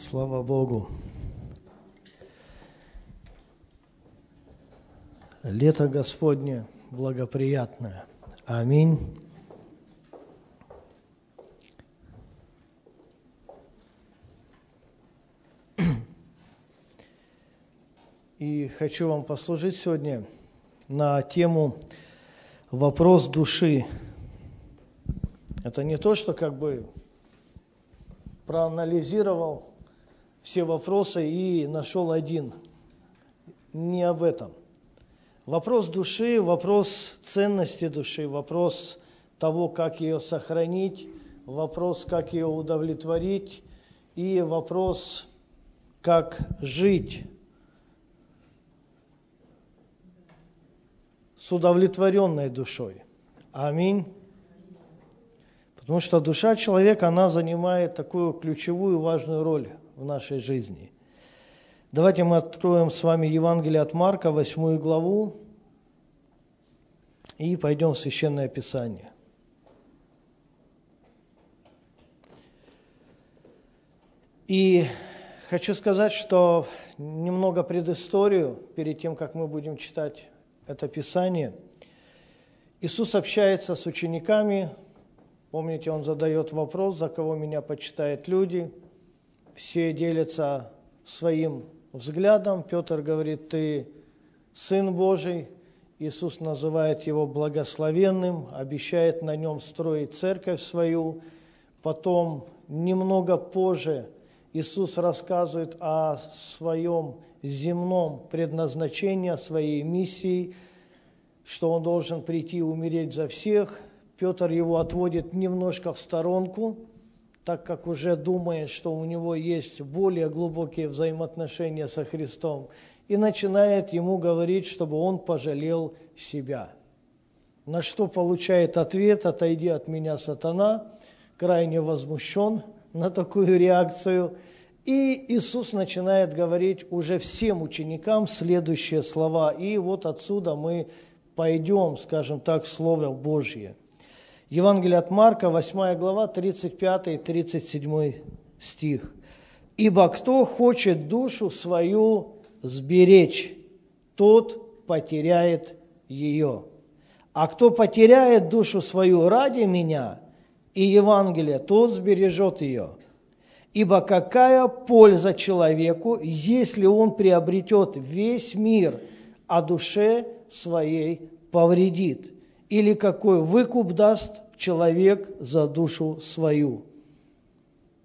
Слава Богу. Лето Господне благоприятное. Аминь. И хочу вам послужить сегодня на тему «Вопрос души». Это не то, что как бы проанализировал все вопросы и нашел один. Не об этом. Вопрос души, вопрос ценности души, вопрос того, как ее сохранить, вопрос, как ее удовлетворить, и вопрос, как жить с удовлетворенной душой. Аминь. Потому что душа человека, она занимает такую ключевую важную роль в нашей жизни. Давайте мы откроем с вами Евангелие от Марка, 8 главу, и пойдем в Священное Писание. И хочу сказать, что немного предысторию перед тем, как мы будем читать это Писание. Иисус общается с учениками. Помните, Он задает вопрос, за кого меня почитают люди. Все делятся своим взглядом. Петр говорит, ты Сын Божий. Иисус называет его благословенным, обещает на нем строить церковь свою. Потом, немного позже, Иисус рассказывает о своем земном предназначении, своей миссии, что он должен прийти и умереть за всех. Петр его отводит немножко в сторонку, так как уже думает, что у него есть более глубокие взаимоотношения со Христом, и начинает ему говорить, чтобы он пожалел себя. На что получает ответ «Отойди от меня, сатана», крайне возмущен на такую реакцию – и Иисус начинает говорить уже всем ученикам следующие слова. И вот отсюда мы пойдем, скажем так, Слово Божье. Евангелие от Марка, 8 глава, 35 и 37 стих. «Ибо кто хочет душу свою сберечь, тот потеряет ее. А кто потеряет душу свою ради меня и Евангелия, тот сбережет ее. Ибо какая польза человеку, если он приобретет весь мир, а душе своей повредит? Или какой выкуп даст человек за душу свою?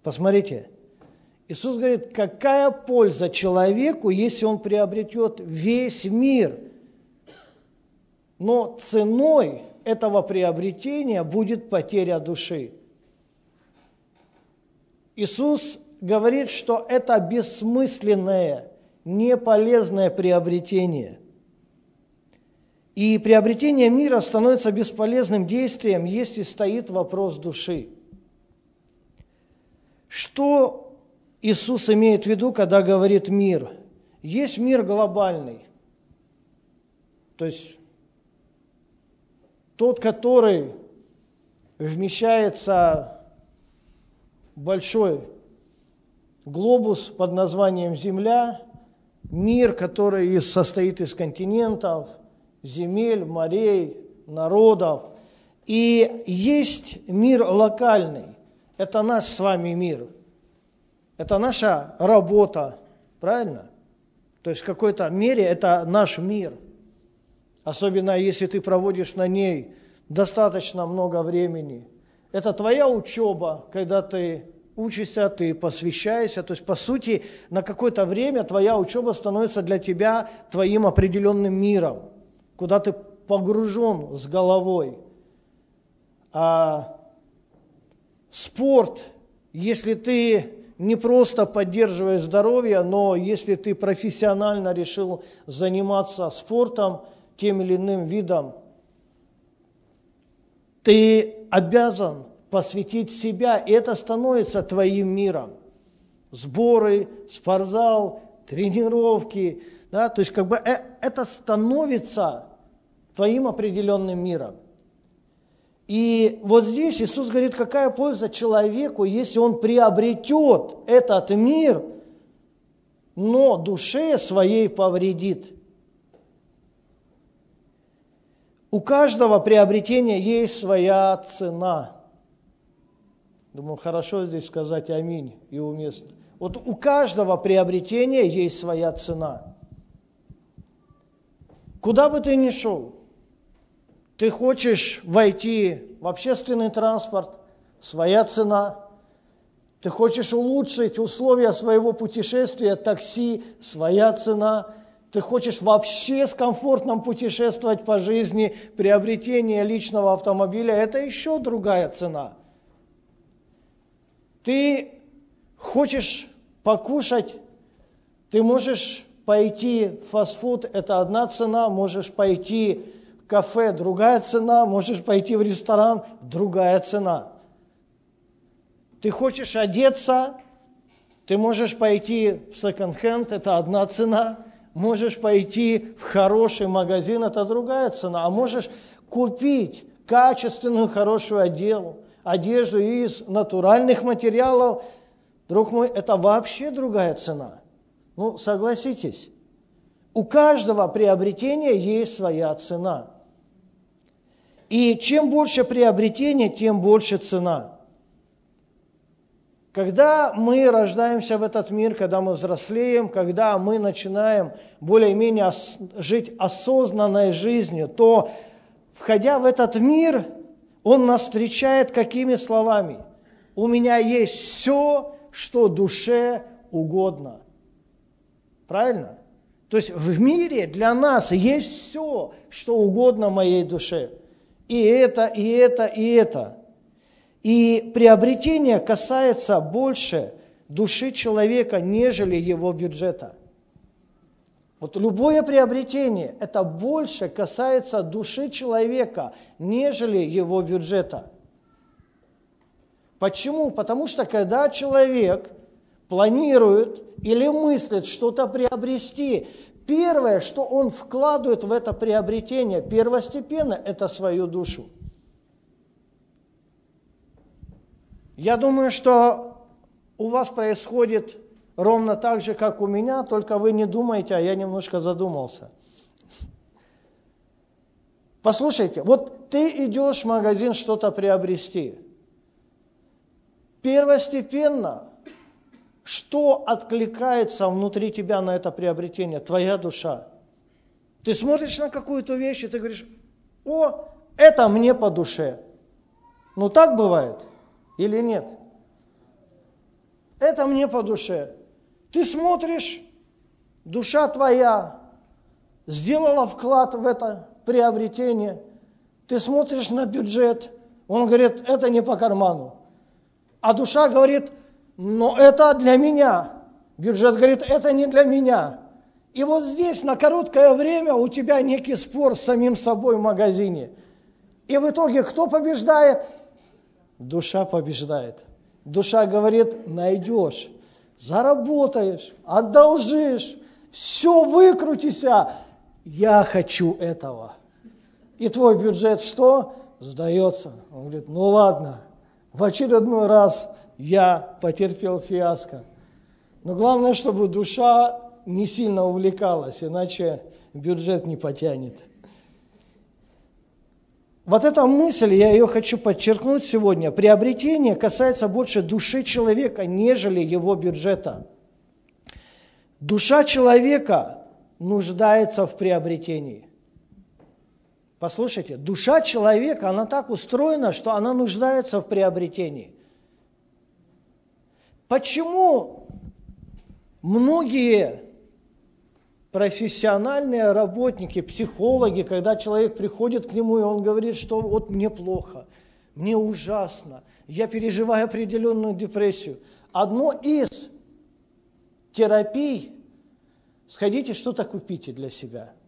Посмотрите, Иисус говорит, какая польза человеку, если он приобретет весь мир, но ценой этого приобретения будет потеря души. Иисус говорит, что это бессмысленное, неполезное приобретение. И приобретение мира становится бесполезным действием, если стоит вопрос души. Что Иисус имеет в виду, когда говорит мир? Есть мир глобальный, то есть тот, который вмещается большой глобус под названием Земля, мир, который состоит из континентов, земель, морей, народов. И есть мир локальный. Это наш с вами мир. Это наша работа, правильно? То есть в какой-то мере это наш мир. Особенно если ты проводишь на ней достаточно много времени – это твоя учеба, когда ты учишься, ты посвящаешься. То есть, по сути, на какое-то время твоя учеба становится для тебя твоим определенным миром, куда ты погружен с головой. А спорт, если ты не просто поддерживаешь здоровье, но если ты профессионально решил заниматься спортом, тем или иным видом, ты обязан посвятить себя, и это становится твоим миром. Сборы, спортзал, тренировки, да, то есть как бы э, это становится твоим определенным миром. И вот здесь Иисус говорит, какая польза человеку, если он приобретет этот мир, но душе своей повредит. У каждого приобретения есть своя цена. Думаю, хорошо здесь сказать аминь и уместно. Вот у каждого приобретения есть своя цена. Куда бы ты ни шел, ты хочешь войти в общественный транспорт, своя цена. Ты хочешь улучшить условия своего путешествия, такси, своя цена. Ты хочешь вообще с комфортным путешествовать по жизни, приобретение личного автомобиля, это еще другая цена. Ты хочешь покушать, ты можешь пойти в фастфуд, это одна цена, можешь пойти в кафе, другая цена, можешь пойти в ресторан, другая цена. Ты хочешь одеться, ты можешь пойти в секонд-хенд, это одна цена, можешь пойти в хороший магазин, это другая цена, а можешь купить качественную, хорошую одежду, одежду из натуральных материалов, Друг мой, это вообще другая цена. Ну, согласитесь, у каждого приобретения есть своя цена. И чем больше приобретения, тем больше цена. Когда мы рождаемся в этот мир, когда мы взрослеем, когда мы начинаем более-менее жить осознанной жизнью, то, входя в этот мир, он нас встречает какими словами? У меня есть все, что душе угодно. Правильно? То есть в мире для нас есть все, что угодно моей душе. И это, и это, и это. И приобретение касается больше души человека, нежели его бюджета. Вот любое приобретение, это больше касается души человека, нежели его бюджета. Почему? Потому что когда человек планирует или мыслит что-то приобрести, первое, что он вкладывает в это приобретение, первостепенно, это свою душу. Я думаю, что у вас происходит ровно так же, как у меня, только вы не думаете, а я немножко задумался. Послушайте, вот ты идешь в магазин что-то приобрести – Первостепенно, что откликается внутри тебя на это приобретение? Твоя душа. Ты смотришь на какую-то вещь, и ты говоришь, о, это мне по душе. Ну так бывает или нет? Это мне по душе. Ты смотришь, душа твоя сделала вклад в это приобретение. Ты смотришь на бюджет, он говорит, это не по карману. А душа говорит, но это для меня. Бюджет говорит, это не для меня. И вот здесь на короткое время у тебя некий спор с самим собой в магазине. И в итоге кто побеждает? Душа побеждает. Душа говорит, найдешь, заработаешь, одолжишь, все выкрутися. Я хочу этого. И твой бюджет что? Сдается. Он говорит, ну ладно, в очередной раз я потерпел фиаско. Но главное, чтобы душа не сильно увлекалась, иначе бюджет не потянет. Вот эта мысль, я ее хочу подчеркнуть сегодня, приобретение касается больше души человека, нежели его бюджета. Душа человека нуждается в приобретении. Послушайте, душа человека, она так устроена, что она нуждается в приобретении. Почему многие профессиональные работники, психологи, когда человек приходит к нему, и он говорит, что вот мне плохо, мне ужасно, я переживаю определенную депрессию. Одно из терапий – сходите что-то купите для себя –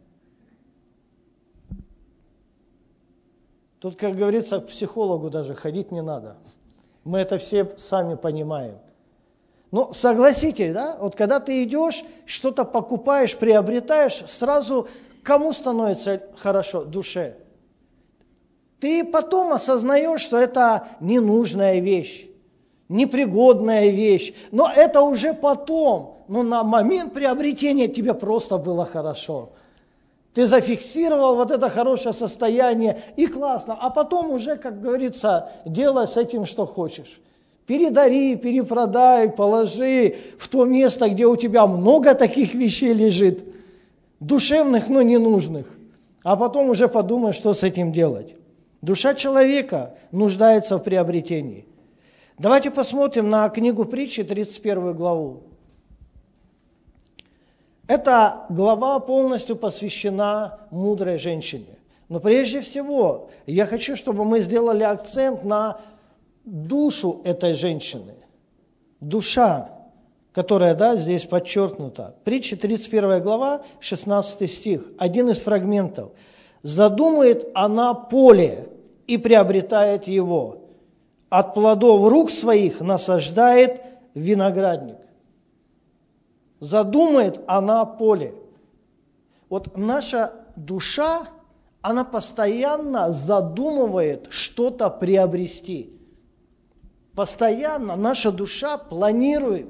Тут, как говорится, к психологу даже ходить не надо. Мы это все сами понимаем. Но согласитесь, да, вот когда ты идешь, что-то покупаешь, приобретаешь, сразу кому становится хорошо? Душе. ты потом осознаешь, что это ненужная вещь, непригодная вещь, но это уже потом. Но на момент приобретения тебе просто было хорошо. Ты зафиксировал вот это хорошее состояние, и классно. А потом уже, как говорится, делай с этим, что хочешь. Передари, перепродай, положи в то место, где у тебя много таких вещей лежит, душевных, но ненужных. А потом уже подумай, что с этим делать. Душа человека нуждается в приобретении. Давайте посмотрим на книгу притчи, 31 главу. Эта глава полностью посвящена мудрой женщине. Но прежде всего, я хочу, чтобы мы сделали акцент на душу этой женщины. Душа, которая да, здесь подчеркнута. Притча 31 глава, 16 стих, один из фрагментов. «Задумает она поле, и приобретает его. От плодов рук своих насаждает виноградник. Задумает она поле. Вот наша душа, она постоянно задумывает что-то приобрести. Постоянно наша душа планирует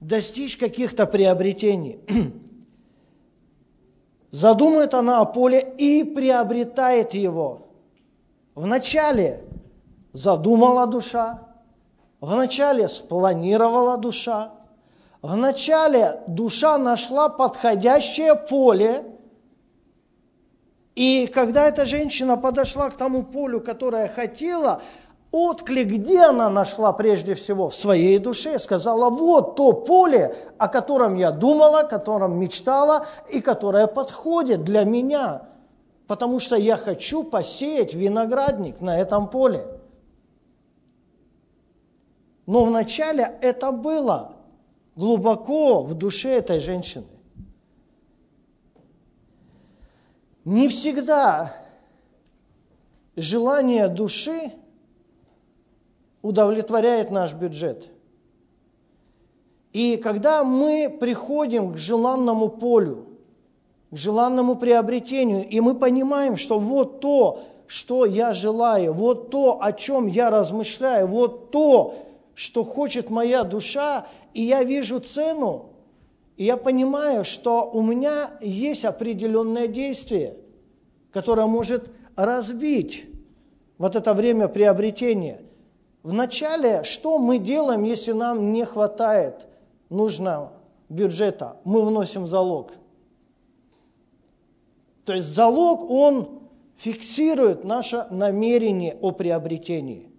достичь каких-то приобретений. Задумает она о поле и приобретает его. Вначале задумала душа, вначале спланировала душа, вначале душа нашла подходящее поле, и когда эта женщина подошла к тому полю, которое хотела, отклик, где она нашла прежде всего? В своей душе. Сказала, вот то поле, о котором я думала, о котором мечтала и которое подходит для меня. Потому что я хочу посеять виноградник на этом поле. Но вначале это было глубоко в душе этой женщины. Не всегда желание души удовлетворяет наш бюджет. И когда мы приходим к желанному полю, к желанному приобретению, и мы понимаем, что вот то, что я желаю, вот то, о чем я размышляю, вот то, что хочет моя душа, и я вижу цену, и я понимаю, что у меня есть определенное действие, которое может разбить вот это время приобретения – Вначале, что мы делаем, если нам не хватает нужного бюджета? Мы вносим залог. То есть залог, он фиксирует наше намерение о приобретении.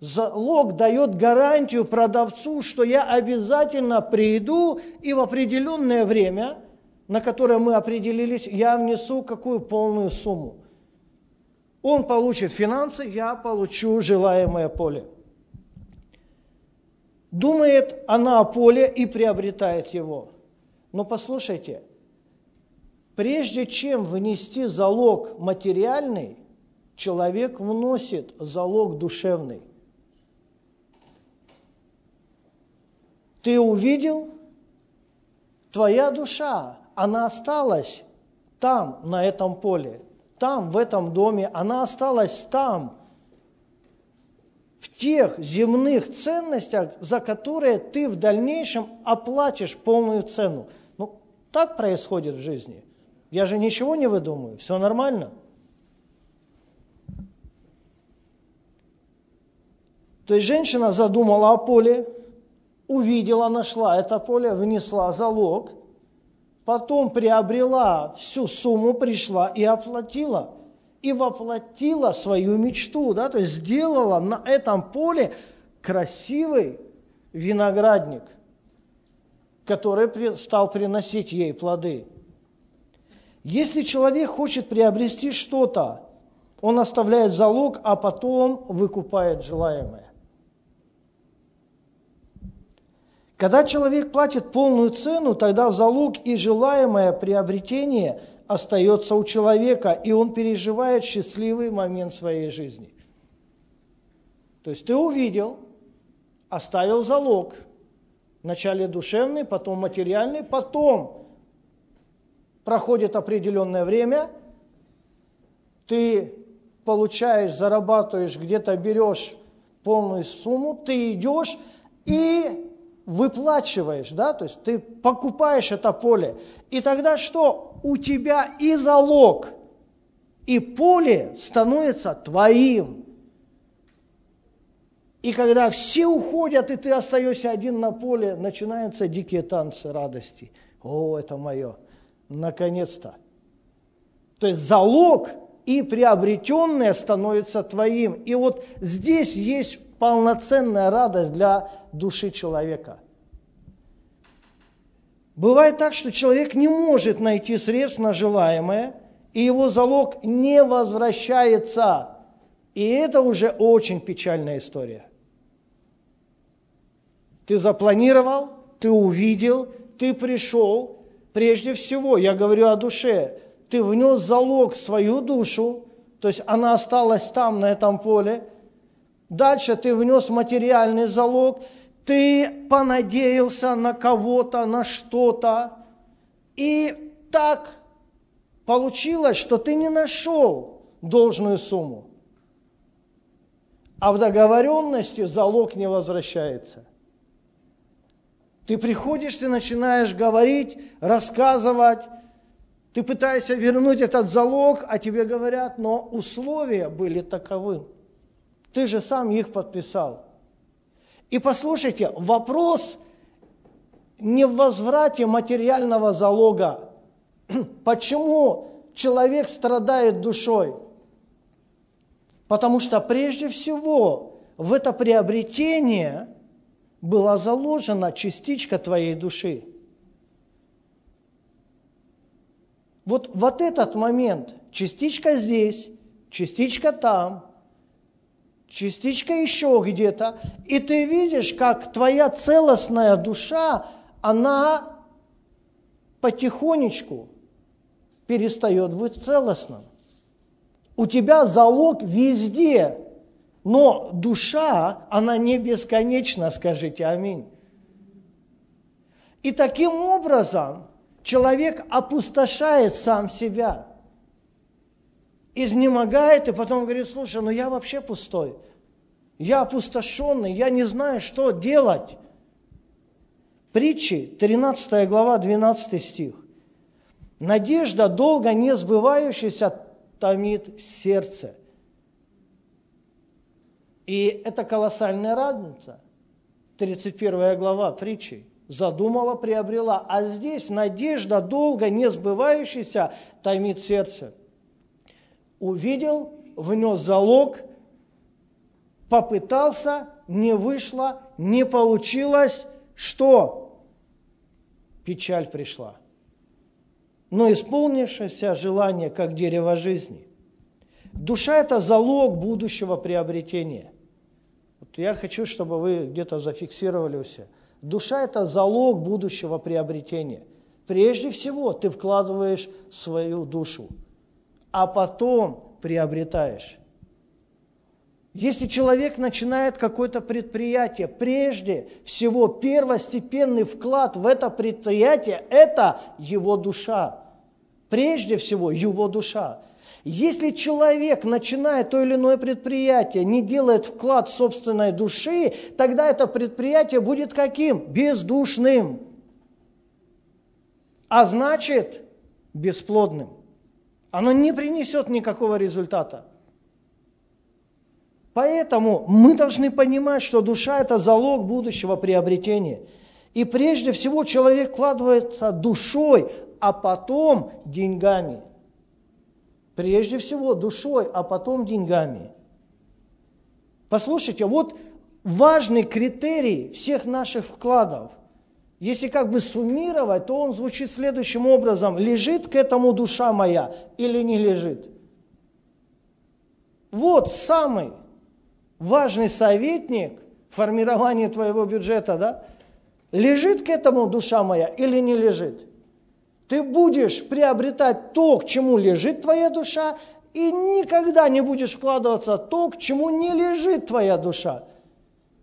Залог дает гарантию продавцу, что я обязательно приду и в определенное время, на которое мы определились, я внесу какую полную сумму. Он получит финансы, я получу желаемое поле. Думает она о поле и приобретает его. Но послушайте, прежде чем внести залог материальный, человек вносит залог душевный. Ты увидел, твоя душа, она осталась там, на этом поле – там, в этом доме, она осталась там, в тех земных ценностях, за которые ты в дальнейшем оплатишь полную цену. Ну, так происходит в жизни. Я же ничего не выдумываю, все нормально. То есть женщина задумала о поле, увидела, нашла это поле, внесла залог – потом приобрела всю сумму, пришла и оплатила. И воплотила свою мечту, да, то есть сделала на этом поле красивый виноградник, который стал приносить ей плоды. Если человек хочет приобрести что-то, он оставляет залог, а потом выкупает желаемое. Когда человек платит полную цену, тогда залог и желаемое приобретение остается у человека, и он переживает счастливый момент своей жизни. То есть ты увидел, оставил залог, вначале душевный, потом материальный, потом проходит определенное время, ты получаешь, зарабатываешь, где-то берешь полную сумму, ты идешь и выплачиваешь, да, то есть ты покупаешь это поле. И тогда что? У тебя и залог, и поле становится твоим. И когда все уходят, и ты остаешься один на поле, начинаются дикие танцы радости. О, это мое. Наконец-то. То есть залог и приобретенное становится твоим. И вот здесь есть полноценная радость для души человека. Бывает так, что человек не может найти средств на желаемое, и его залог не возвращается. И это уже очень печальная история. Ты запланировал, ты увидел, ты пришел. Прежде всего, я говорю о душе, ты внес залог в свою душу, то есть она осталась там, на этом поле. Дальше ты внес материальный залог, ты понадеялся на кого-то, на что-то. И так получилось, что ты не нашел должную сумму. А в договоренности залог не возвращается. Ты приходишь, ты начинаешь говорить, рассказывать, ты пытаешься вернуть этот залог, а тебе говорят, но условия были таковы. Ты же сам их подписал. И послушайте, вопрос не в возврате материального залога. Почему человек страдает душой? Потому что прежде всего в это приобретение – была заложена частичка твоей души. Вот, вот этот момент, частичка здесь, частичка там, частичка еще где-то, и ты видишь, как твоя целостная душа, она потихонечку перестает быть целостным. У тебя залог везде, но душа, она не бесконечна, скажите аминь. И таким образом человек опустошает сам себя, изнемогает и потом говорит, слушай, ну я вообще пустой, я опустошенный, я не знаю, что делать. Притчи, 13 глава, 12 стих. Надежда, долго не сбывающаяся, томит сердце – и это колоссальная разница. 31 глава притчи. Задумала, приобрела. А здесь надежда, долго не сбывающаяся, томит сердце. Увидел, внес залог, попытался, не вышло, не получилось. Что? Печаль пришла. Но исполнившееся желание, как дерево жизни. Душа – это залог будущего приобретения. Вот я хочу, чтобы вы где-то зафиксировали у себя. Душа – это залог будущего приобретения. Прежде всего ты вкладываешь свою душу, а потом приобретаешь. Если человек начинает какое-то предприятие, прежде всего первостепенный вклад в это предприятие – это его душа. Прежде всего его душа. Если человек начинает то или иное предприятие, не делает вклад собственной души, тогда это предприятие будет каким? Бездушным. А значит, бесплодным. Оно не принесет никакого результата. Поэтому мы должны понимать, что душа – это залог будущего приобретения. И прежде всего человек вкладывается душой, а потом деньгами – Прежде всего душой, а потом деньгами. Послушайте, вот важный критерий всех наших вкладов. Если как бы суммировать, то он звучит следующим образом. Лежит к этому душа моя или не лежит? Вот самый важный советник формирования твоего бюджета, да? Лежит к этому душа моя или не лежит? Ты будешь приобретать то, к чему лежит твоя душа, и никогда не будешь вкладываться то, к чему не лежит твоя душа.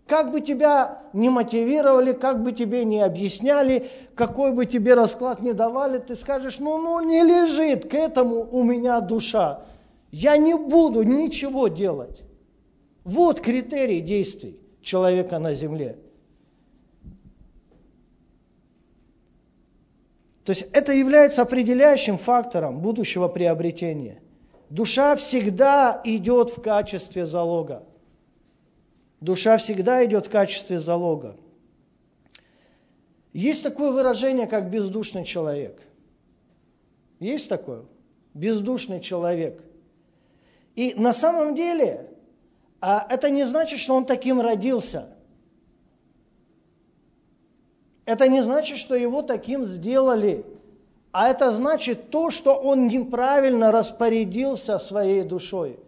Как бы тебя не мотивировали, как бы тебе не объясняли, какой бы тебе расклад не давали, ты скажешь, ну, ну не лежит к этому у меня душа. Я не буду ничего делать. Вот критерий действий человека на земле. То есть это является определяющим фактором будущего приобретения. Душа всегда идет в качестве залога. Душа всегда идет в качестве залога. Есть такое выражение, как бездушный человек. Есть такое? Бездушный человек. И на самом деле а это не значит, что он таким родился. Это не значит, что его таким сделали. А это значит то, что он неправильно распорядился своей душой.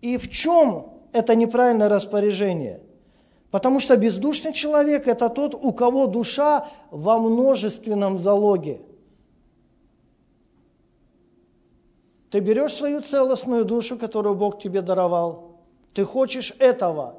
И в чем это неправильное распоряжение. Потому что бездушный человек – это тот, у кого душа во множественном залоге. Ты берешь свою целостную душу, которую Бог тебе даровал, ты хочешь этого,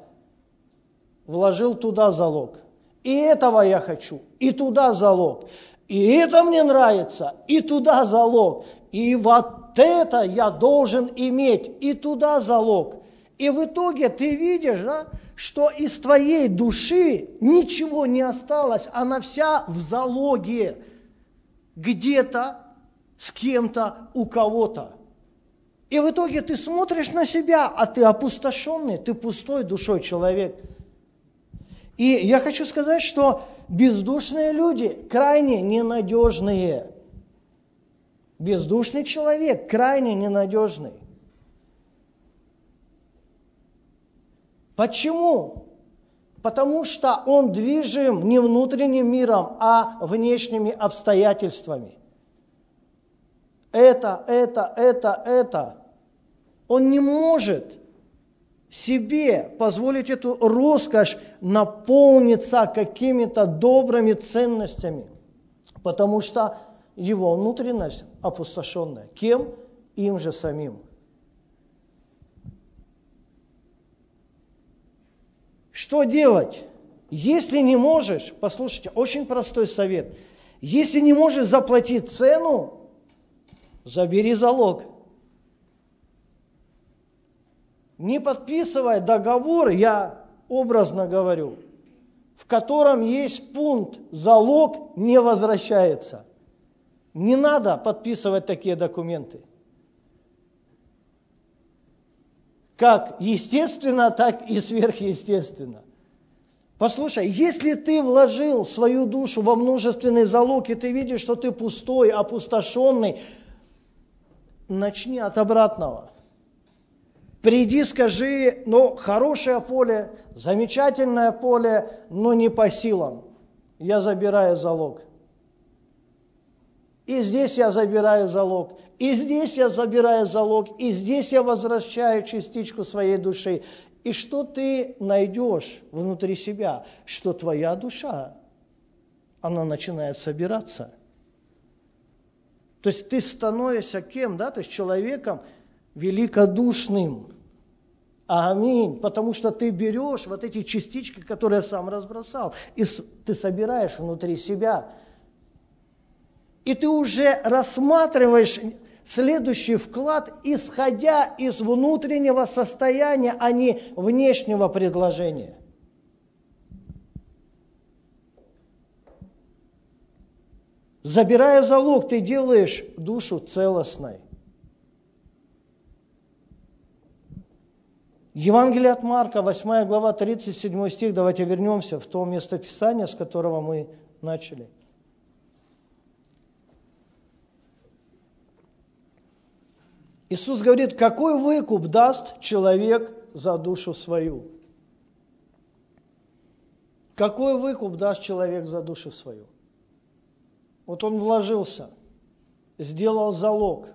вложил туда залог. И этого я хочу, и туда залог. И это мне нравится, и туда залог. И вот это я должен иметь, и туда залог. И в итоге ты видишь, да, что из твоей души ничего не осталось, она вся в залоге где-то, с кем-то, у кого-то. И в итоге ты смотришь на себя, а ты опустошенный, ты пустой душой человек. И я хочу сказать, что бездушные люди крайне ненадежные. Бездушный человек крайне ненадежный. Почему? Потому что он движим не внутренним миром, а внешними обстоятельствами. Это, это, это, это. Он не может себе позволить эту роскошь наполниться какими-то добрыми ценностями, потому что его внутренность опустошенная. Кем? Им же самим. Что делать? Если не можешь, послушайте, очень простой совет. Если не можешь заплатить цену, забери залог. Не подписывай договор, я образно говорю, в котором есть пункт «залог не возвращается». Не надо подписывать такие документы. как естественно, так и сверхъестественно. Послушай, если ты вложил свою душу во множественный залог, и ты видишь, что ты пустой, опустошенный, начни от обратного. Приди, скажи, ну, хорошее поле, замечательное поле, но не по силам. Я забираю залог. И здесь я забираю залог. И здесь я забираю залог, и здесь я возвращаю частичку своей души. И что ты найдешь внутри себя? Что твоя душа, она начинает собираться. То есть ты становишься кем, да? То есть человеком великодушным. Аминь. Потому что ты берешь вот эти частички, которые я сам разбросал, и ты собираешь внутри себя. И ты уже рассматриваешь следующий вклад, исходя из внутреннего состояния, а не внешнего предложения. Забирая залог, ты делаешь душу целостной. Евангелие от Марка, 8 глава, 37 стих. Давайте вернемся в то местописание, с которого мы начали – Иисус говорит, какой выкуп даст человек за душу свою? Какой выкуп даст человек за душу свою? Вот он вложился, сделал залог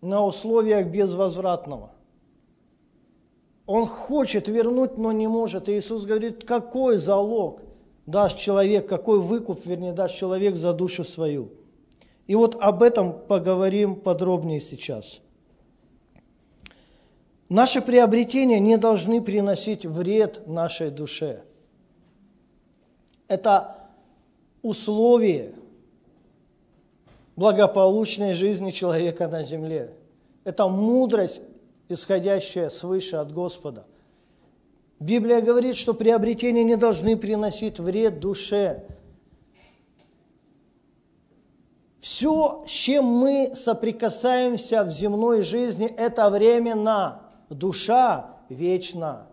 на условиях безвозвратного. Он хочет вернуть, но не может. И Иисус говорит, какой залог даст человек, какой выкуп, вернее, даст человек за душу свою – и вот об этом поговорим подробнее сейчас. Наши приобретения не должны приносить вред нашей душе. Это условие благополучной жизни человека на земле. Это мудрость, исходящая свыше от Господа. Библия говорит, что приобретения не должны приносить вред душе. Все, с чем мы соприкасаемся в земной жизни, это временно, душа вечна.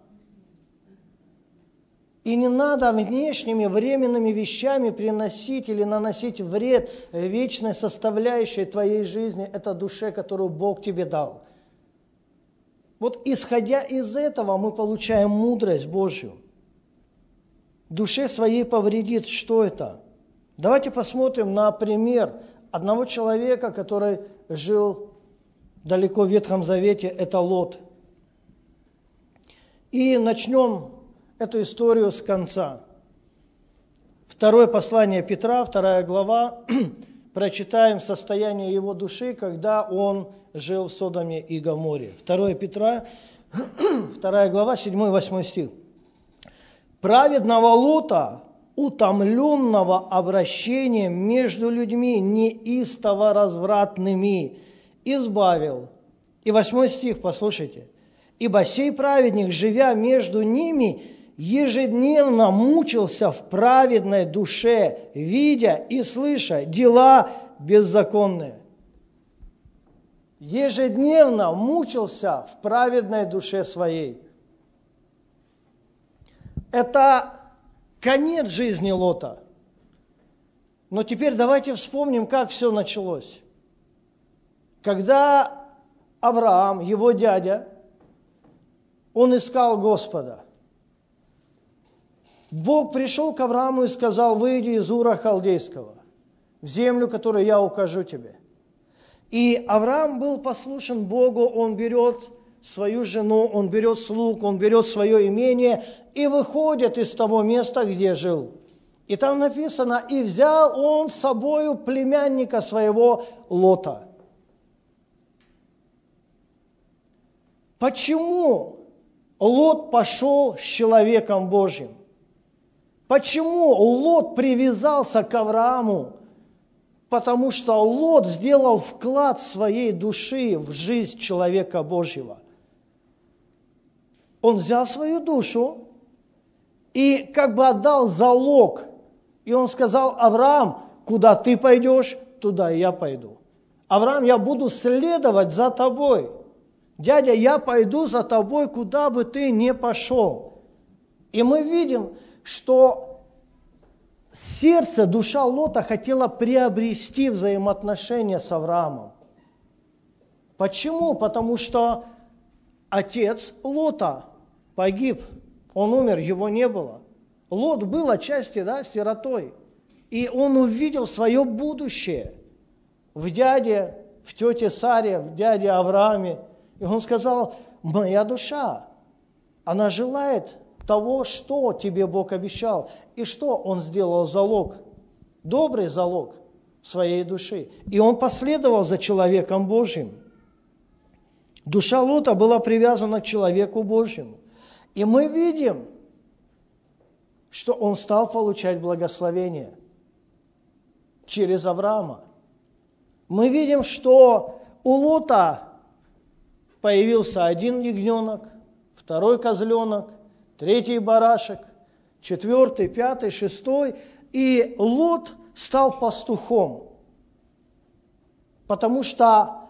И не надо внешними временными вещами приносить или наносить вред вечной составляющей твоей жизни, это душе, которую Бог тебе дал. Вот исходя из этого мы получаем мудрость Божью. Душе своей повредит, что это? Давайте посмотрим на пример одного человека, который жил далеко в Ветхом Завете, это Лот. И начнем эту историю с конца. Второе послание Петра, вторая глава, прочитаем состояние его души, когда он жил в Содоме и Гаморе. Второе Петра, вторая глава, 7-8 стих. «Праведного Лота, утомленного обращением между людьми неистово развратными, избавил». И восьмой стих, послушайте. «Ибо сей праведник, живя между ними, ежедневно мучился в праведной душе, видя и слыша дела беззаконные. Ежедневно мучился в праведной душе своей. Это конец жизни Лота. Но теперь давайте вспомним, как все началось. Когда Авраам, его дядя, он искал Господа. Бог пришел к Аврааму и сказал, выйди из Ура Халдейского, в землю, которую я укажу тебе. И Авраам был послушен Богу, он берет свою жену, он берет слуг, он берет свое имение и выходит из того места, где жил. И там написано, и взял он с собою племянника своего Лота. Почему Лот пошел с человеком Божьим? Почему Лот привязался к Аврааму? Потому что Лот сделал вклад своей души в жизнь человека Божьего. Он взял свою душу и как бы отдал залог. И он сказал, Авраам, куда ты пойдешь, туда и я пойду. Авраам, я буду следовать за тобой. Дядя, я пойду за тобой, куда бы ты ни пошел. И мы видим, что сердце, душа Лота хотела приобрести взаимоотношения с Авраамом. Почему? Потому что отец Лота погиб, он умер, его не было. Лот был отчасти да, сиротой, и он увидел свое будущее в дяде, в тете Саре, в дяде Аврааме. И он сказал, моя душа, она желает того, что тебе Бог обещал. И что он сделал залог? Добрый залог своей души. И он последовал за человеком Божьим. Душа Лота была привязана к человеку Божьему. И мы видим, что он стал получать благословение через Авраама. Мы видим, что у Лота появился один ягненок, второй козленок – третий барашек, четвертый, пятый, шестой. И Лот стал пастухом, потому что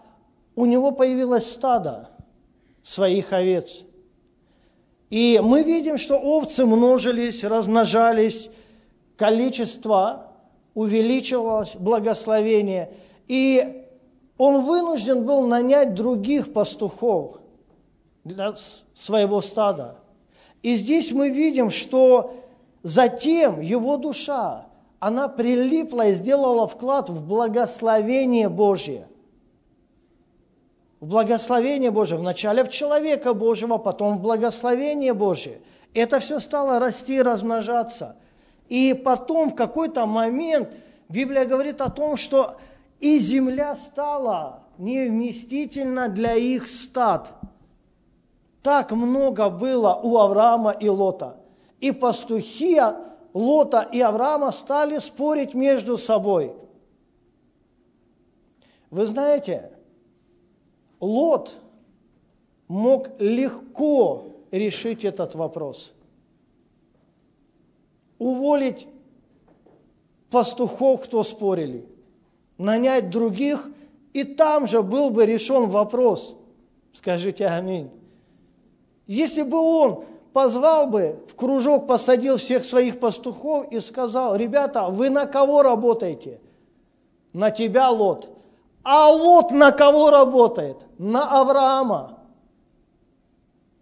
у него появилось стадо своих овец. И мы видим, что овцы множились, размножались, количество увеличивалось, благословение. И он вынужден был нанять других пастухов для своего стада. И здесь мы видим, что затем его душа, она прилипла и сделала вклад в благословение Божье. В благословение Божье, вначале в человека Божьего, потом в благословение Божье. Это все стало расти и размножаться. И потом в какой-то момент Библия говорит о том, что и земля стала невместительна для их стад – Так много было у Авраама и Лота. И пастухи Лота и Авраама стали спорить между собой. Вы знаете, Лот мог легко решить этот вопрос. Уволить пастухов, кто спорили, нанять других, и там же был бы решен вопрос. Скажите аминь. Если бы он позвал бы, в кружок посадил всех своих пастухов и сказал, ребята, вы на кого работаете? На тебя, Лот. А Лот на кого работает? На Авраама.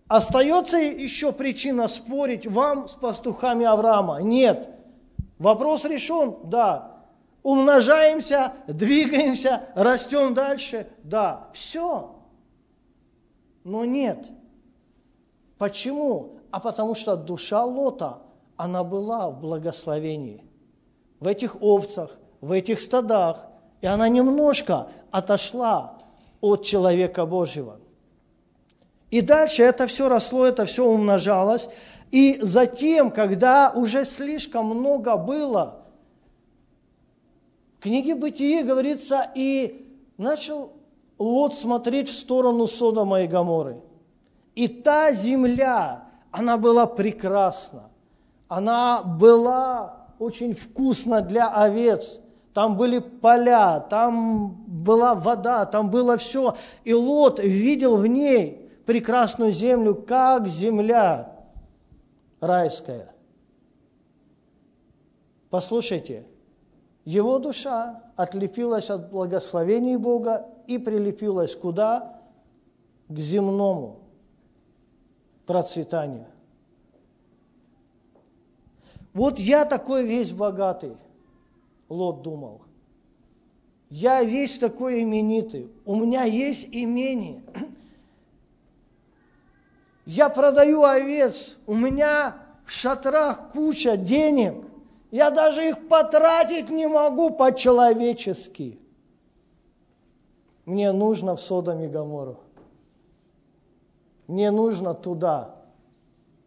Остается еще причина спорить вам с пастухами Авраама? Нет. Вопрос решен? Да. Умножаемся, двигаемся, растем дальше? Да. Все. Но нет. Почему? А потому что душа Лота, она была в благословении. В этих овцах, в этих стадах. И она немножко отошла от человека Божьего. И дальше это все росло, это все умножалось. И затем, когда уже слишком много было, в книге Бытие говорится, и начал Лот смотреть в сторону Содома и Гаморы. И та земля, она была прекрасна, она была очень вкусна для овец, там были поля, там была вода, там было все. И Лот видел в ней прекрасную землю, как земля райская. Послушайте, его душа отлепилась от благословений Бога и прилепилась куда? К земному процветанию. Вот я такой весь богатый, Лот думал. Я весь такой именитый, у меня есть имение. Я продаю овец, у меня в шатрах куча денег, я даже их потратить не могу по-человечески. Мне нужно в Содом и Гамору. Мне нужно туда.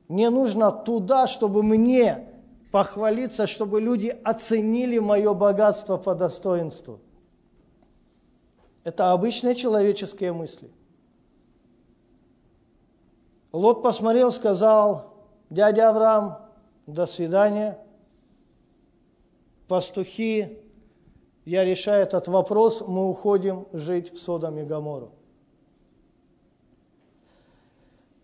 Мне нужно туда, чтобы мне похвалиться, чтобы люди оценили мое богатство по достоинству. Это обычные человеческие мысли. Лот посмотрел, сказал, дядя Авраам, до свидания. Пастухи, я решаю этот вопрос, мы уходим жить в Содом и Гамору.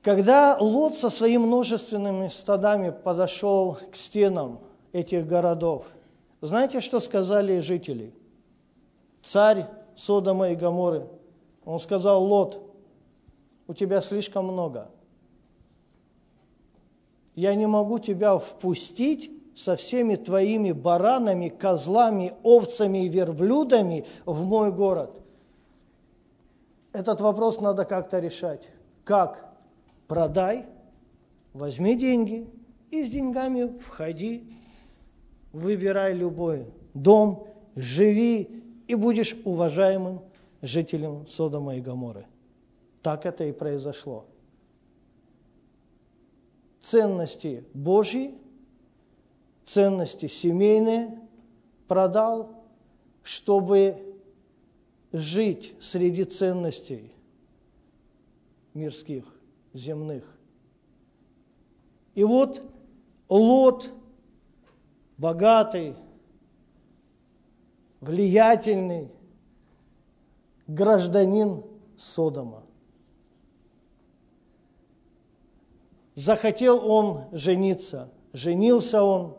Когда Лот со своими множественными стадами подошел к стенам этих городов, знаете, что сказали жители? Царь Содома и Гаморы, он сказал, Лот, у тебя слишком много. Я не могу тебя впустить со всеми твоими баранами, козлами, овцами и верблюдами в мой город. Этот вопрос надо как-то решать. Как? Продай, возьми деньги и с деньгами входи, выбирай любой дом, живи и будешь уважаемым жителем Содома и Гаморы. Так это и произошло. Ценности Божьи, ценности семейные продал, чтобы жить среди ценностей мирских земных. И вот Лот, богатый, влиятельный гражданин Содома. Захотел он жениться, женился он.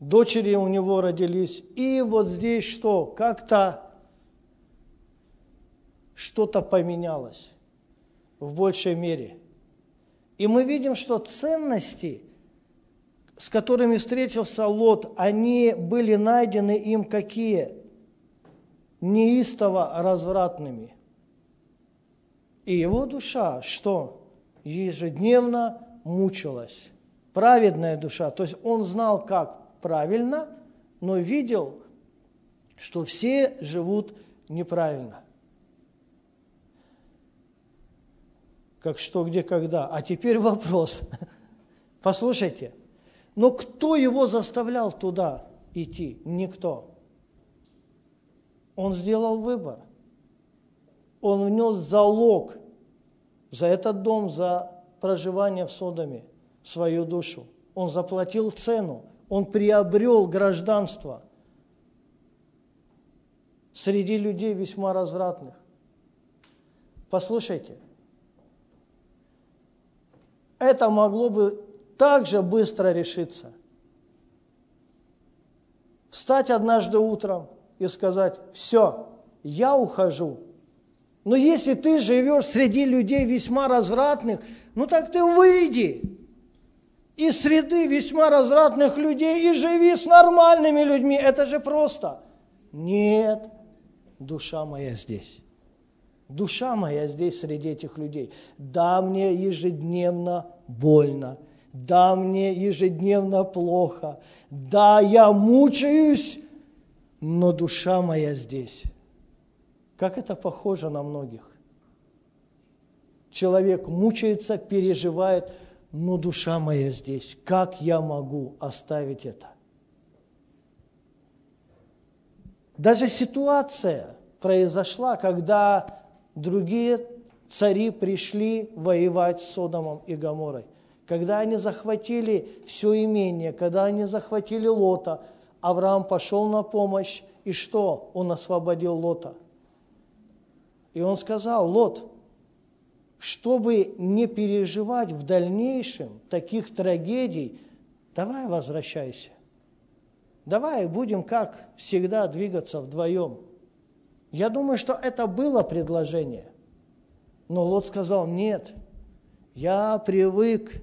Дочери у него родились. И вот здесь что? Как-то что-то поменялось в большей мере. И мы видим, что ценности, с которыми встретился Лот, они были найдены им какие? Неистово развратными. И его душа что? Ежедневно мучилась. Праведная душа. То есть он знал, как правильно, но видел, что все живут неправильно. Как что, где, когда. А теперь вопрос. Послушайте, но кто его заставлял туда идти? Никто. Он сделал выбор. Он внес залог за этот дом, за проживание в Содоме, свою душу. Он заплатил цену, он приобрел гражданство среди людей весьма развратных. Послушайте, это могло бы также быстро решиться. Встать однажды утром и сказать, все, я ухожу. Но если ты живешь среди людей весьма развратных, ну так ты выйди из среды весьма развратных людей и живи с нормальными людьми. Это же просто. Нет, душа моя здесь. Душа моя здесь среди этих людей. Да, мне ежедневно больно. Да, мне ежедневно плохо. Да, я мучаюсь, но душа моя здесь. Как это похоже на многих. Человек мучается, переживает, но душа моя здесь. Как я могу оставить это? Даже ситуация произошла, когда другие цари пришли воевать с Содомом и Гоморой. Когда они захватили все имение, когда они захватили Лота, Авраам пошел на помощь, и что? Он освободил Лота. И он сказал, Лот, чтобы не переживать в дальнейшем таких трагедий, давай возвращайся. Давай будем, как всегда, двигаться вдвоем. Я думаю, что это было предложение. Но Лот сказал, нет, я привык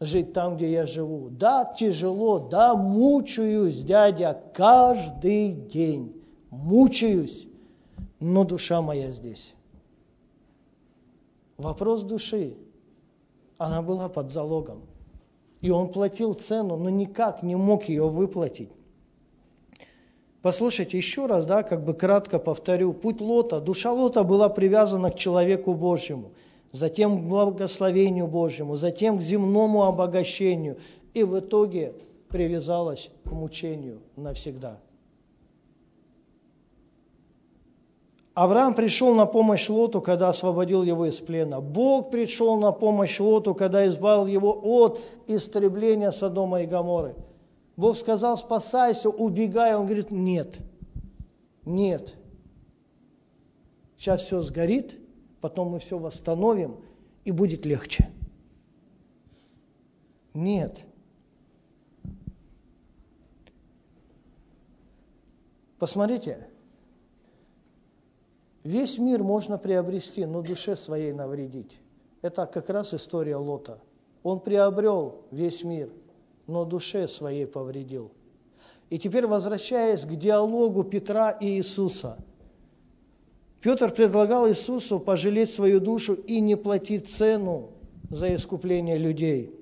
жить там, где я живу. Да, тяжело, да, мучаюсь, дядя, каждый день. Мучаюсь, но душа моя здесь. Вопрос души. Она была под залогом. И он платил цену, но никак не мог ее выплатить. Послушайте еще раз, да, как бы кратко повторю. Путь Лота, душа Лота была привязана к человеку Божьему, затем к благословению Божьему, затем к земному обогащению и в итоге привязалась к мучению навсегда. Авраам пришел на помощь Лоту, когда освободил его из плена. Бог пришел на помощь Лоту, когда избавил его от истребления Содома и Гаморы. Бог сказал, спасайся, убегай. Он говорит, нет, нет. Сейчас все сгорит, потом мы все восстановим, и будет легче. Нет. Посмотрите, Весь мир можно приобрести, но душе своей навредить. Это как раз история Лота. Он приобрел весь мир, но душе своей повредил. И теперь возвращаясь к диалогу Петра и Иисуса. Петр предлагал Иисусу пожалеть свою душу и не платить цену за искупление людей.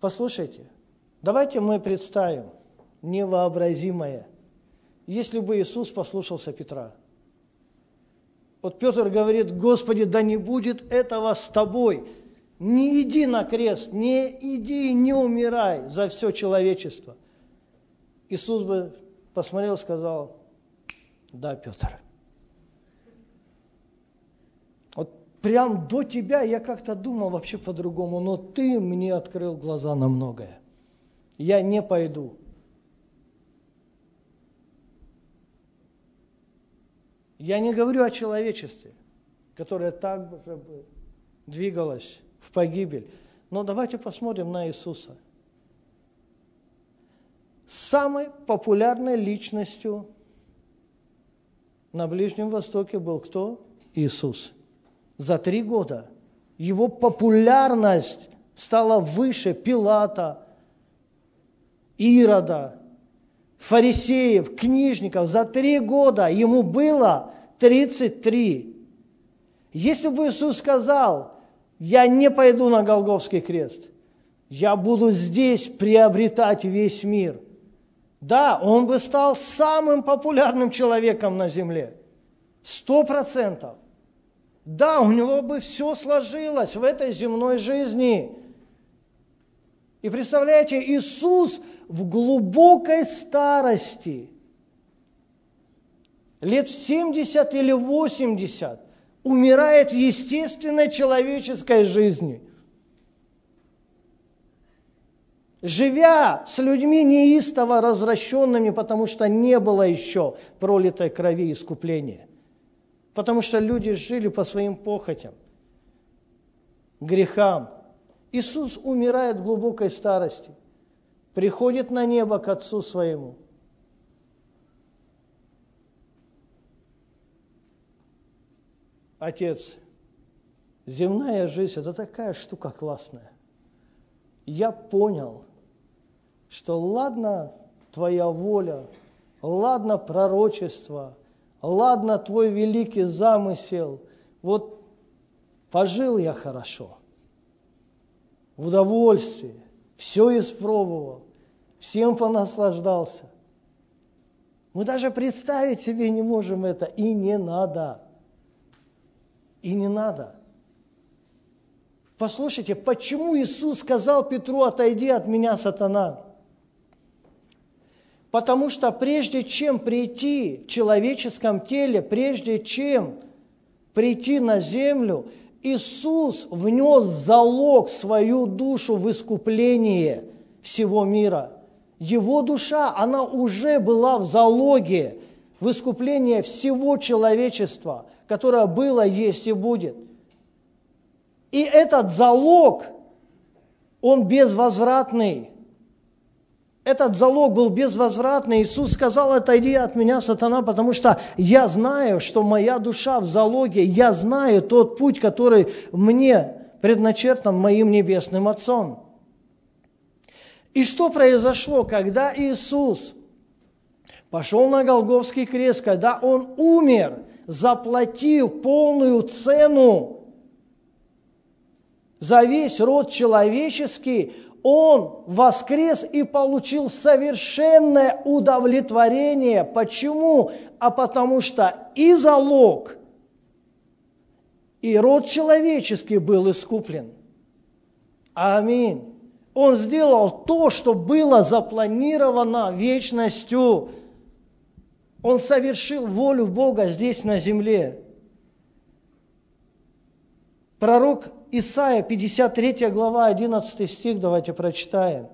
Послушайте, давайте мы представим невообразимое – если бы Иисус послушался Петра. Вот Петр говорит, Господи, да не будет этого с тобой. Не иди на крест, не иди и не умирай за все человечество. Иисус бы посмотрел и сказал, да, Петр. Вот прям до тебя я как-то думал вообще по-другому, но ты мне открыл глаза на многое. Я не пойду. Я не говорю о человечестве, которое так же двигалось в погибель. Но давайте посмотрим на Иисуса. Самой популярной личностью на Ближнем Востоке был кто? Иисус. За три года его популярность стала выше Пилата, Ирода, фарисеев, книжников, за три года ему было 33. Если бы Иисус сказал, я не пойду на Голговский крест, я буду здесь приобретать весь мир. Да, он бы стал самым популярным человеком на земле, Сто процентов. Да, у него бы все сложилось в этой земной жизни. И представляете, Иисус в глубокой старости, лет в 70 или 80, умирает естественной человеческой жизни. Живя с людьми неистово развращенными, потому что не было еще пролитой крови искупления. Потому что люди жили по своим похотям, грехам. Иисус умирает в глубокой старости, приходит на небо к Отцу Своему. Отец, земная жизнь – это такая штука классная. Я понял, что ладно твоя воля, ладно пророчество, ладно твой великий замысел, вот пожил я хорошо, в удовольствии, все испробовал, всем понаслаждался. Мы даже представить себе не можем это, и не надо. И не надо. Послушайте, почему Иисус сказал Петру, отойди от меня, сатана? Потому что прежде чем прийти в человеческом теле, прежде чем прийти на землю, Иисус внес залог свою душу в искупление всего мира. Его душа, она уже была в залоге в искупление всего человечества, которое было, есть и будет – и этот залог, он безвозвратный. Этот залог был безвозвратный. Иисус сказал, отойди от меня, сатана, потому что я знаю, что моя душа в залоге, я знаю тот путь, который мне предначертан моим небесным Отцом. И что произошло, когда Иисус пошел на Голговский крест, когда Он умер, заплатив полную цену за весь род человеческий, он воскрес и получил совершенное удовлетворение. Почему? А потому что и залог, и род человеческий был искуплен. Аминь. Он сделал то, что было запланировано вечностью. Он совершил волю Бога здесь на земле. Пророк Исаия, 53 глава, 11 стих, давайте прочитаем.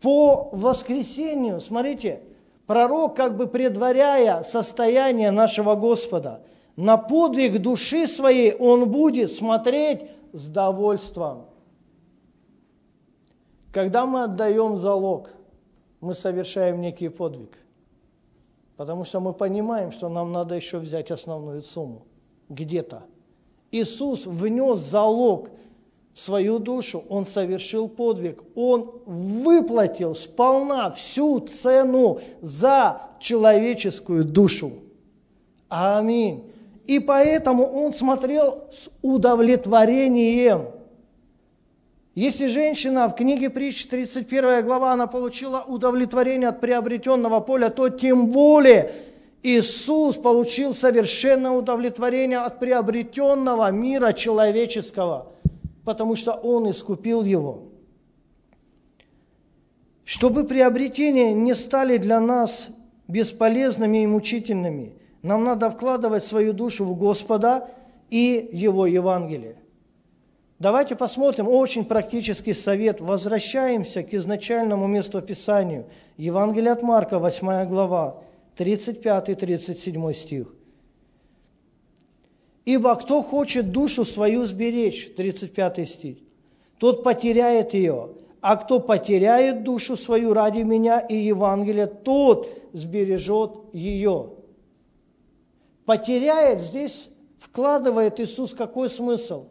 По воскресению, смотрите, пророк, как бы предваряя состояние нашего Господа, на подвиг души своей он будет смотреть с довольством. Когда мы отдаем залог, мы совершаем некий подвиг, потому что мы понимаем, что нам надо еще взять основную сумму где-то – Иисус внес залог в свою душу, Он совершил подвиг, Он выплатил сполна всю цену за человеческую душу. Аминь. И поэтому Он смотрел с удовлетворением. Если женщина в книге притч 31 глава, она получила удовлетворение от приобретенного поля, то тем более – Иисус получил совершенное удовлетворение от приобретенного мира человеческого, потому что Он искупил его. Чтобы приобретения не стали для нас бесполезными и мучительными, нам надо вкладывать свою душу в Господа и Его Евангелие. Давайте посмотрим очень практический совет. Возвращаемся к изначальному месту Писанию. Евангелие от Марка, 8 глава. 35-37 стих. «Ибо кто хочет душу свою сберечь», 35 стих, «тот потеряет ее, а кто потеряет душу свою ради меня и Евангелия, тот сбережет ее». Потеряет здесь вкладывает Иисус какой смысл?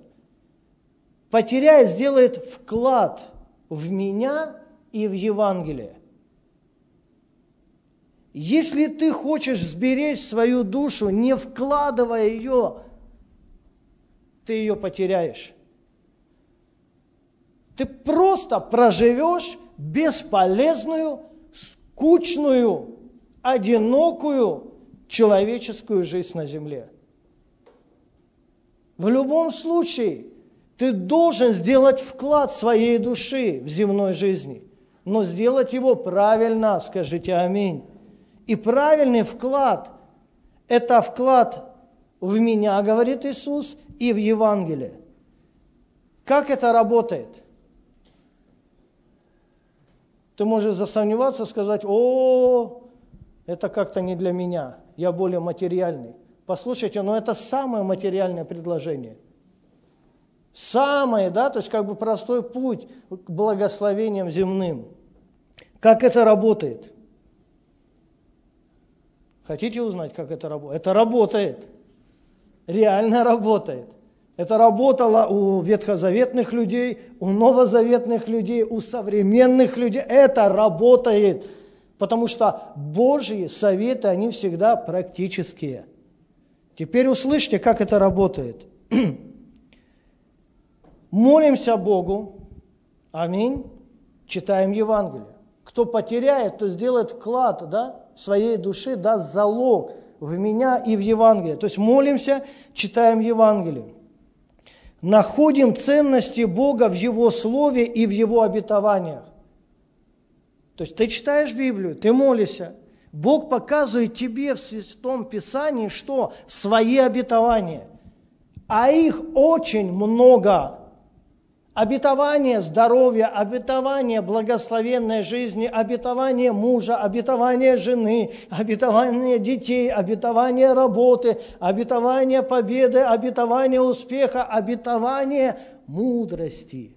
Потеряет, сделает вклад в меня и в Евангелие. Если ты хочешь сберечь свою душу, не вкладывая ее, ты ее потеряешь. Ты просто проживешь бесполезную, скучную, одинокую, человеческую жизнь на земле. В любом случае, ты должен сделать вклад своей души в земной жизни, но сделать его правильно, скажите аминь. И правильный вклад – это вклад в меня, говорит Иисус, и в Евангелие. Как это работает? Ты можешь засомневаться, сказать, о, это как-то не для меня, я более материальный. Послушайте, но это самое материальное предложение. Самое, да, то есть как бы простой путь к благословениям земным. Как это работает? Хотите узнать, как это работает? Это работает. Реально работает. Это работало у ветхозаветных людей, у новозаветных людей, у современных людей. Это работает, потому что Божьи советы, они всегда практические. Теперь услышьте, как это работает. Молимся Богу, аминь, читаем Евангелие. Кто потеряет, то сделает вклад да, своей души, даст залог в меня и в Евангелие. То есть молимся, читаем Евангелие. Находим ценности Бога в Его Слове и в Его обетованиях. То есть ты читаешь Библию, ты молишься, Бог показывает тебе в Святом Писании, что? Свои обетования, а их очень много – обетование здоровья, обетование благословенной жизни, обетование мужа, обетование жены, обетование детей, обетование работы, обетование победы, обетование успеха, обетование мудрости.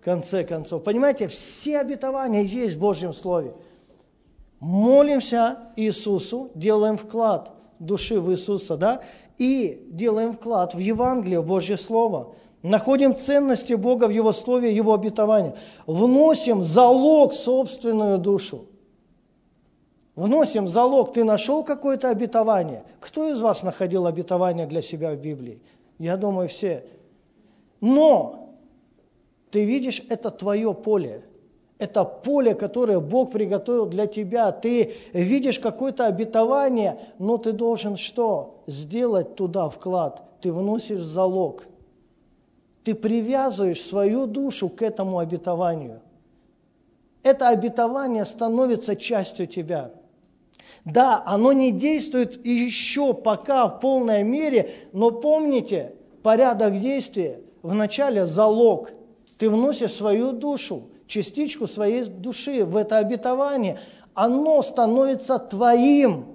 В конце концов, понимаете, все обетования есть в Божьем Слове. Молимся Иисусу, делаем вклад души в Иисуса, да, и делаем вклад в Евангелие, в Божье Слово – Находим ценности Бога в Его Слове, Его обетовании. Вносим залог в собственную душу. Вносим залог. Ты нашел какое-то обетование? Кто из вас находил обетование для себя в Библии? Я думаю, все. Но ты видишь, это твое поле. Это поле, которое Бог приготовил для тебя. Ты видишь какое-то обетование, но ты должен что? Сделать туда вклад. Ты вносишь залог – ты привязываешь свою душу к этому обетованию. Это обетование становится частью тебя. Да, оно не действует еще пока в полной мере, но помните, порядок действия вначале залог. Ты вносишь свою душу, частичку своей души в это обетование. Оно становится твоим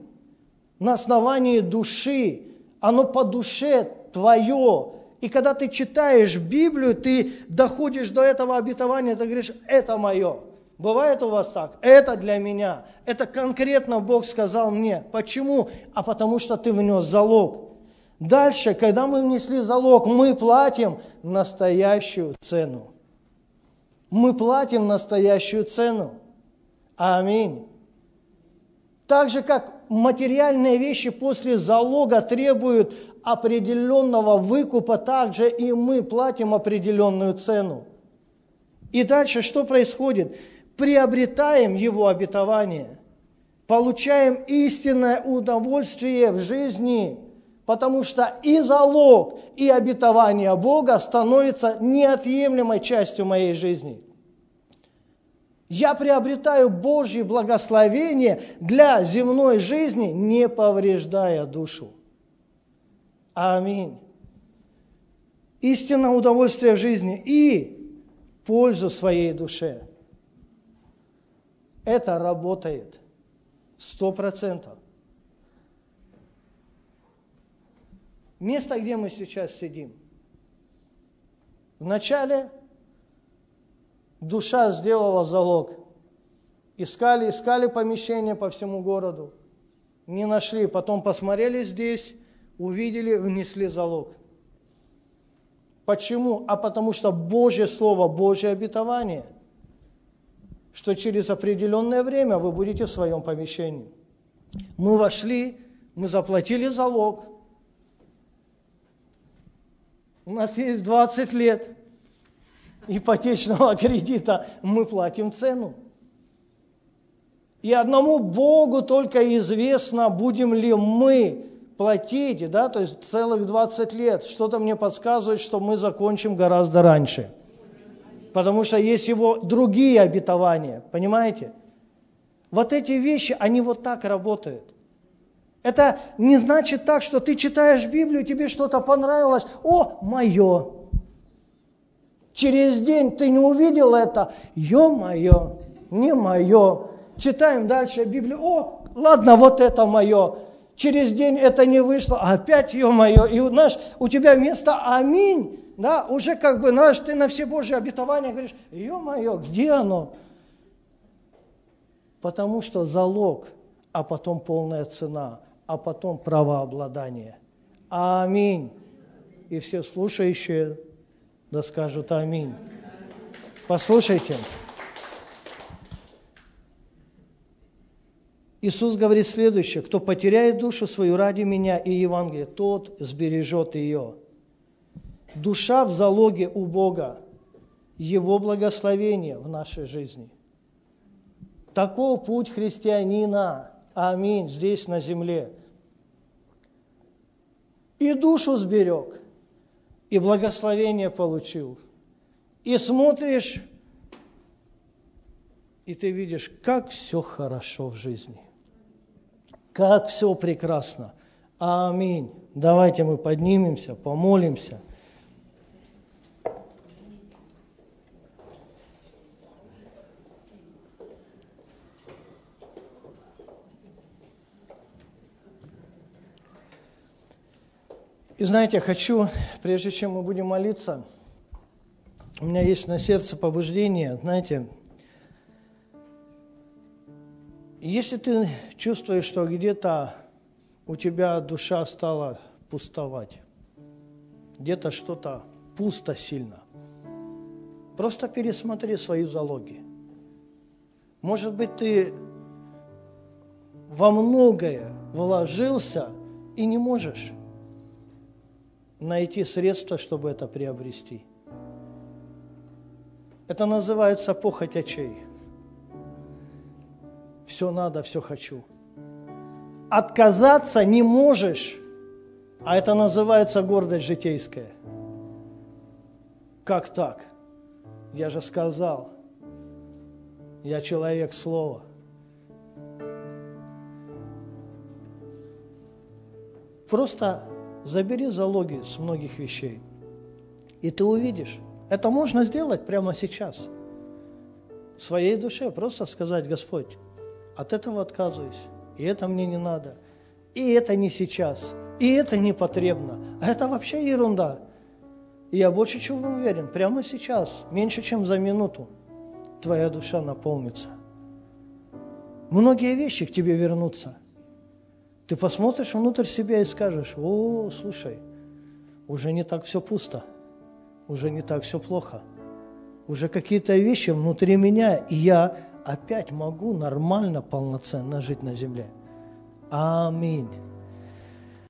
на основании души. Оно по душе твое. И когда ты читаешь Библию, ты доходишь до этого обетования, ты говоришь, это мое. Бывает у вас так? Это для меня. Это конкретно Бог сказал мне. Почему? А потому что ты внес залог. Дальше, когда мы внесли залог, мы платим настоящую цену. Мы платим настоящую цену. Аминь. Так же, как материальные вещи после залога требуют определенного выкупа, также и мы платим определенную цену. И дальше что происходит? Приобретаем его обетование, получаем истинное удовольствие в жизни, потому что и залог, и обетование Бога становятся неотъемлемой частью моей жизни. Я приобретаю Божье благословение для земной жизни, не повреждая душу. Аминь. Истинное удовольствие жизни и пользу своей душе. Это работает сто процентов. Место, где мы сейчас сидим. Вначале душа сделала залог. Искали, искали помещение по всему городу. Не нашли. Потом посмотрели здесь увидели, внесли залог. Почему? А потому что Божье Слово, Божье обетование, что через определенное время вы будете в своем помещении. Мы вошли, мы заплатили залог. У нас есть 20 лет ипотечного кредита, мы платим цену. И одному Богу только известно, будем ли мы платить, да, то есть целых 20 лет. Что-то мне подсказывает, что мы закончим гораздо раньше. Потому что есть его другие обетования, понимаете? Вот эти вещи, они вот так работают. Это не значит так, что ты читаешь Библию, тебе что-то понравилось, о, мое. Через день ты не увидел это, ё-моё, не мое. Читаем дальше Библию, о, ладно, вот это мое. Через день это не вышло, а опять ё-моё. И знаешь, у тебя вместо аминь, да, уже как бы, знаешь, ты на все Божьи обетования говоришь, ё-моё, где оно? Потому что залог, а потом полная цена, а потом правообладание. Аминь. И все слушающие да скажут аминь. Послушайте. Иисус говорит следующее. Кто потеряет душу свою ради меня и Евангелия, тот сбережет ее. Душа в залоге у Бога, Его благословение в нашей жизни. Таков путь христианина. Аминь. Здесь на земле. И душу сберег, и благословение получил. И смотришь, и ты видишь, как все хорошо в жизни. Как все прекрасно. Аминь. Давайте мы поднимемся, помолимся – И знаете, хочу, прежде чем мы будем молиться, у меня есть на сердце побуждение, знаете, если ты чувствуешь, что где-то у тебя душа стала пустовать, где-то что-то пусто сильно, просто пересмотри свои залоги. Может быть, ты во многое вложился и не можешь найти средства, чтобы это приобрести. Это называется похоть очей. Все надо, все хочу. Отказаться не можешь, а это называется гордость житейская. Как так? Я же сказал, я человек слова. Просто забери залоги с многих вещей. И ты увидишь, это можно сделать прямо сейчас. В своей душе просто сказать, Господь, от этого отказываюсь, и это мне не надо, и это не сейчас, и это не потребно, а это вообще ерунда. И я больше чем уверен, прямо сейчас, меньше чем за минуту, твоя душа наполнится. Многие вещи к тебе вернутся – ты посмотришь внутрь себя и скажешь, о, слушай, уже не так все пусто, уже не так все плохо, уже какие-то вещи внутри меня, и я опять могу нормально, полноценно жить на земле. Аминь.